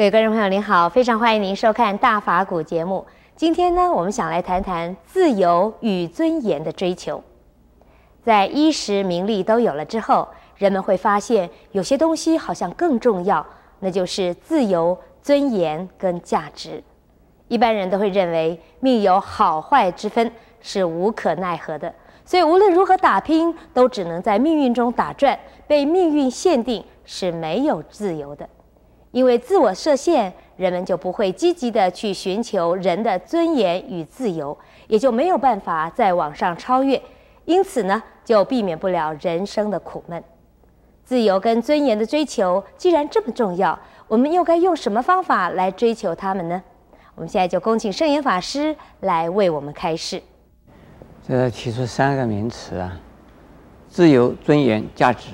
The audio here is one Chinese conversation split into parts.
各位观众朋友，您好，非常欢迎您收看《大法古》节目。今天呢，我们想来谈谈自由与尊严的追求。在衣食名利都有了之后，人们会发现有些东西好像更重要，那就是自由、尊严跟价值。一般人都会认为命有好坏之分，是无可奈何的，所以无论如何打拼，都只能在命运中打转，被命运限定，是没有自由的。因为自我设限，人们就不会积极地去寻求人的尊严与自由，也就没有办法再往上超越。因此呢，就避免不了人生的苦闷。自由跟尊严的追求既然这么重要，我们又该用什么方法来追求他们呢？我们现在就恭请圣严法师来为我们开示。这提出三个名词啊：自由、尊严、价值。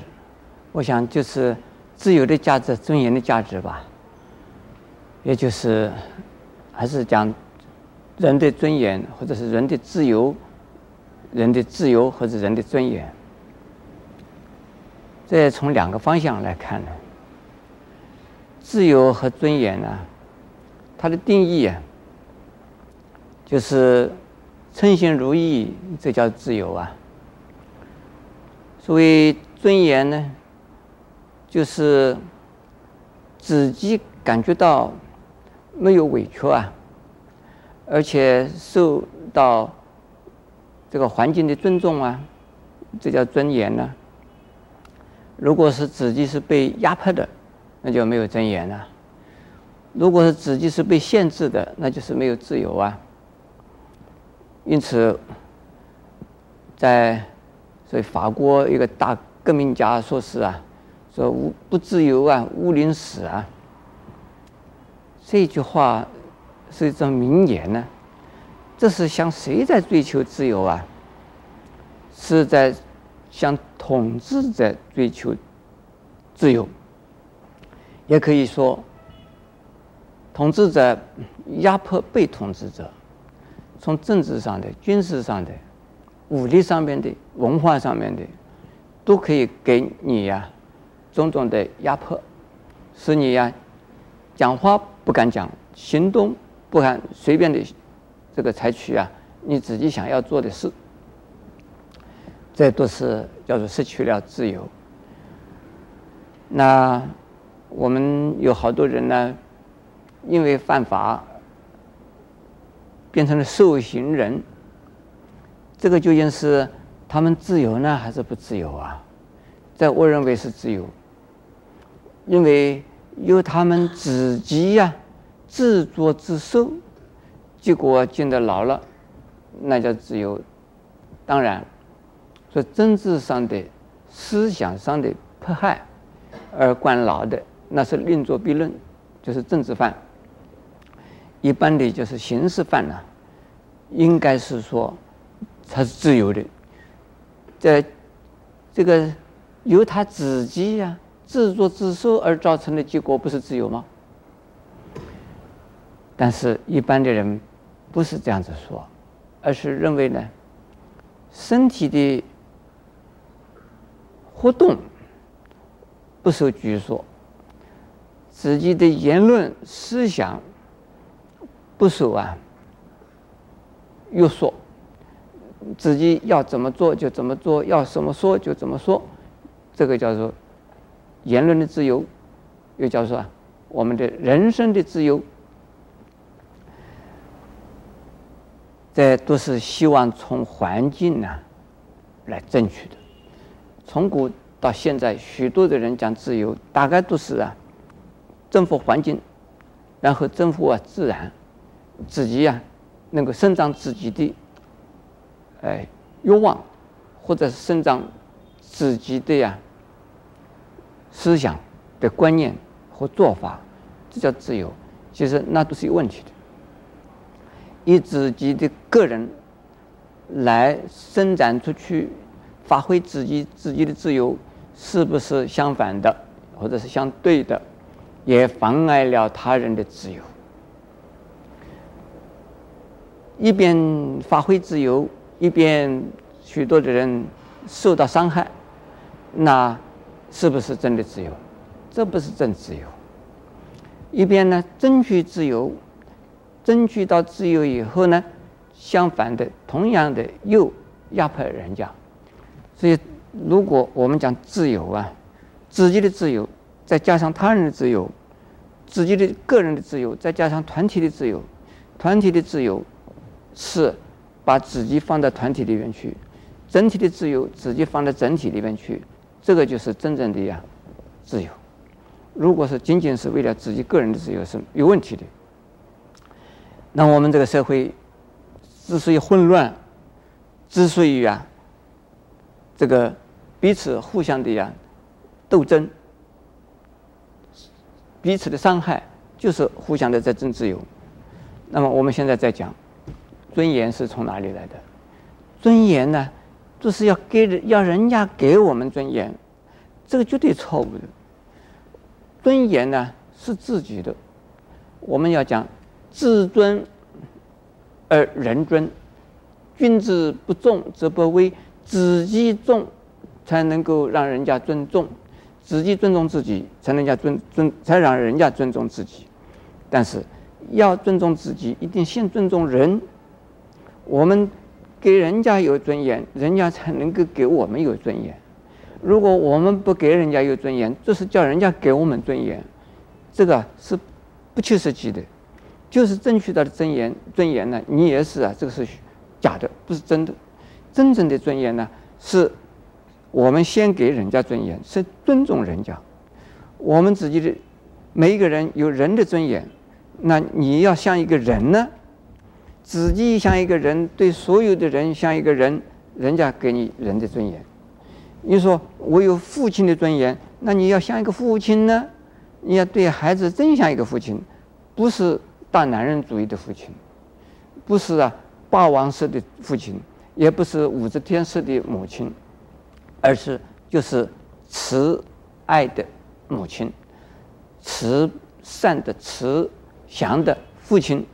我想就是。自由的价值，尊严的价值吧，也就是还是讲人的尊严，或者是人的自由，人的自由或者人的尊严。这从两个方向来看呢，自由和尊严呢，它的定义啊，就是称心如意，这叫自由啊。所谓尊严呢？就是自己感觉到没有委屈啊，而且受到这个环境的尊重啊，这叫尊严呢。如果是自己是被压迫的，那就没有尊严了。如果是自己是被限制的，那就是没有自由啊。因此，在所以法国一个大革命家说是啊。说无不自由啊，毋宁死啊。这句话是一种名言呢。这是向谁在追求自由啊？是在向统治者追求自由。也可以说，统治者压迫被统治者，从政治上的、军事上的、武力上面的、文化上面的，都可以给你呀、种种的压迫，使你呀，讲话不敢讲，行动不敢随便的这个采取啊，你自己想要做的事，这都是叫做失去了自由。那我们有好多人呢，因为犯法，变成了受刑人，这个究竟是他们自由呢，还是不自由啊？在我认为是自由。因为由他们自己呀、自作自受，结果进的牢了，那叫自由。当然，说政治上的、思想上的迫害而关牢的，那是另作别论，就是政治犯。一般的就是刑事犯呢、应该是说他是自由的，在这个由他自己呀、自作自受而造成的结果不是自由吗？但是，一般的人不是这样子说，而是认为呢，身体的活动不受拘束，自己的言论思想不受啊约束，自己要怎么做就怎么做，要怎么说就怎么说，这个叫做。言论的自由，又叫做我们的人生的自由，这都是希望从环境呢来争取的。从古到现在，许多的人讲自由，大概都是啊，征服环境，然后征服啊自然，自己呀、啊、能够生长自己的哎欲望，或者是生长自己的呀。思想的观念和做法，这叫自由。其实那都是有问题的。以自己的个人来伸展出去，发挥自己自己的自由，是不是相反的，或者是相对的，也妨碍了他人的自由。一边发挥自由，一边许多的人受到伤害，那。是不是真的自由？这不是真自由，一边呢争取自由，争取到自由以后呢，相反的，同样的又压迫人家。所以，如果我们讲自由啊，自己的自由，再加上他人的自由，自己的个人的自由，再加上团体的自由，团体的自由是把自己放在团体里面去，整体的自由自己放在整体里面去，这个就是真正的呀自由。如果是仅仅是为了自己个人的自由是有问题的。那我们这个社会之所以混乱，之所以啊这个彼此互相的呀斗争。彼此的伤害就是互相的在争自由。那么我们现在在讲，尊严是从哪里来的？尊严呢，就是要给人要人家给我们尊严，这个绝对错误的。尊严呢是自己的，我们要讲自尊而人尊，君子不重则不威，自己重才能够让人家尊重。自己尊重自己，才能家尊尊，才让人家尊重自己。但是，要尊重自己，一定先尊重人。我们给人家有尊严，人家才能够给我们有尊严。如果我们不给人家有尊严，这是叫人家给我们尊严，这个是不切实际的。就是争取到的尊严，尊严呢，你也是啊，这个是假的，不是真的。真正的尊严呢，是。我们先给人家尊严，是尊重人家。我们自己的每一个人有人的尊严，那你要像一个人呢，自己像一个人，对所有的人像一个人，人家给你人的尊严。你说我有父亲的尊严，那你要像一个父亲呢？你要对孩子真像一个父亲，不是大男人主义的父亲，不是啊霸王式的父亲，也不是武则天式的母亲。而是就是慈爱的母亲，慈善的慈祥的父亲，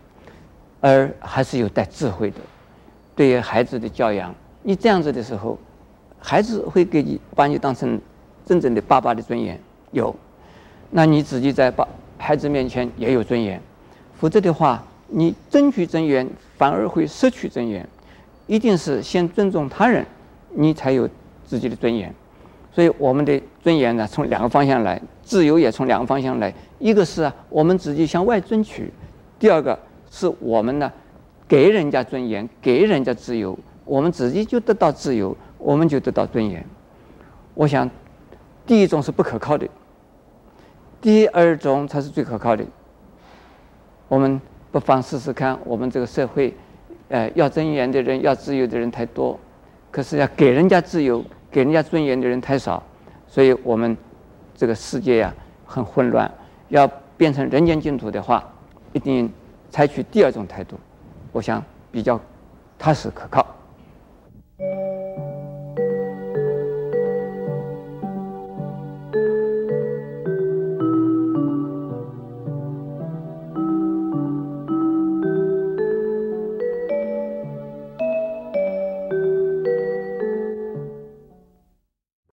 而还是有带智慧的。对于孩子的教养，你这样子的时候，孩子会给你把你当成真正的爸爸的尊严有，那你自己在爸孩子面前也有尊严。否则的话，你争取尊严反而会失去尊严。一定是先尊重他人，你才有。自己的尊严，所以我们的尊严呢，从两个方向来，自由也从两个方向来。一个是，我们自己向外争取；第二个是我们呢，给人家尊严，给人家自由，我们自己就得到自由，我们就得到尊严。我想，第一种是不可靠的，第二种才是最可靠的。我们不妨试试看，我们这个社会，呃，要尊严的人，要自由的人太多，可是要给人家自由。给人家尊严的人太少，所以我们这个世界呀很混乱。要变成人间净土的话，一定采取第二种态度，我想比较踏实可靠。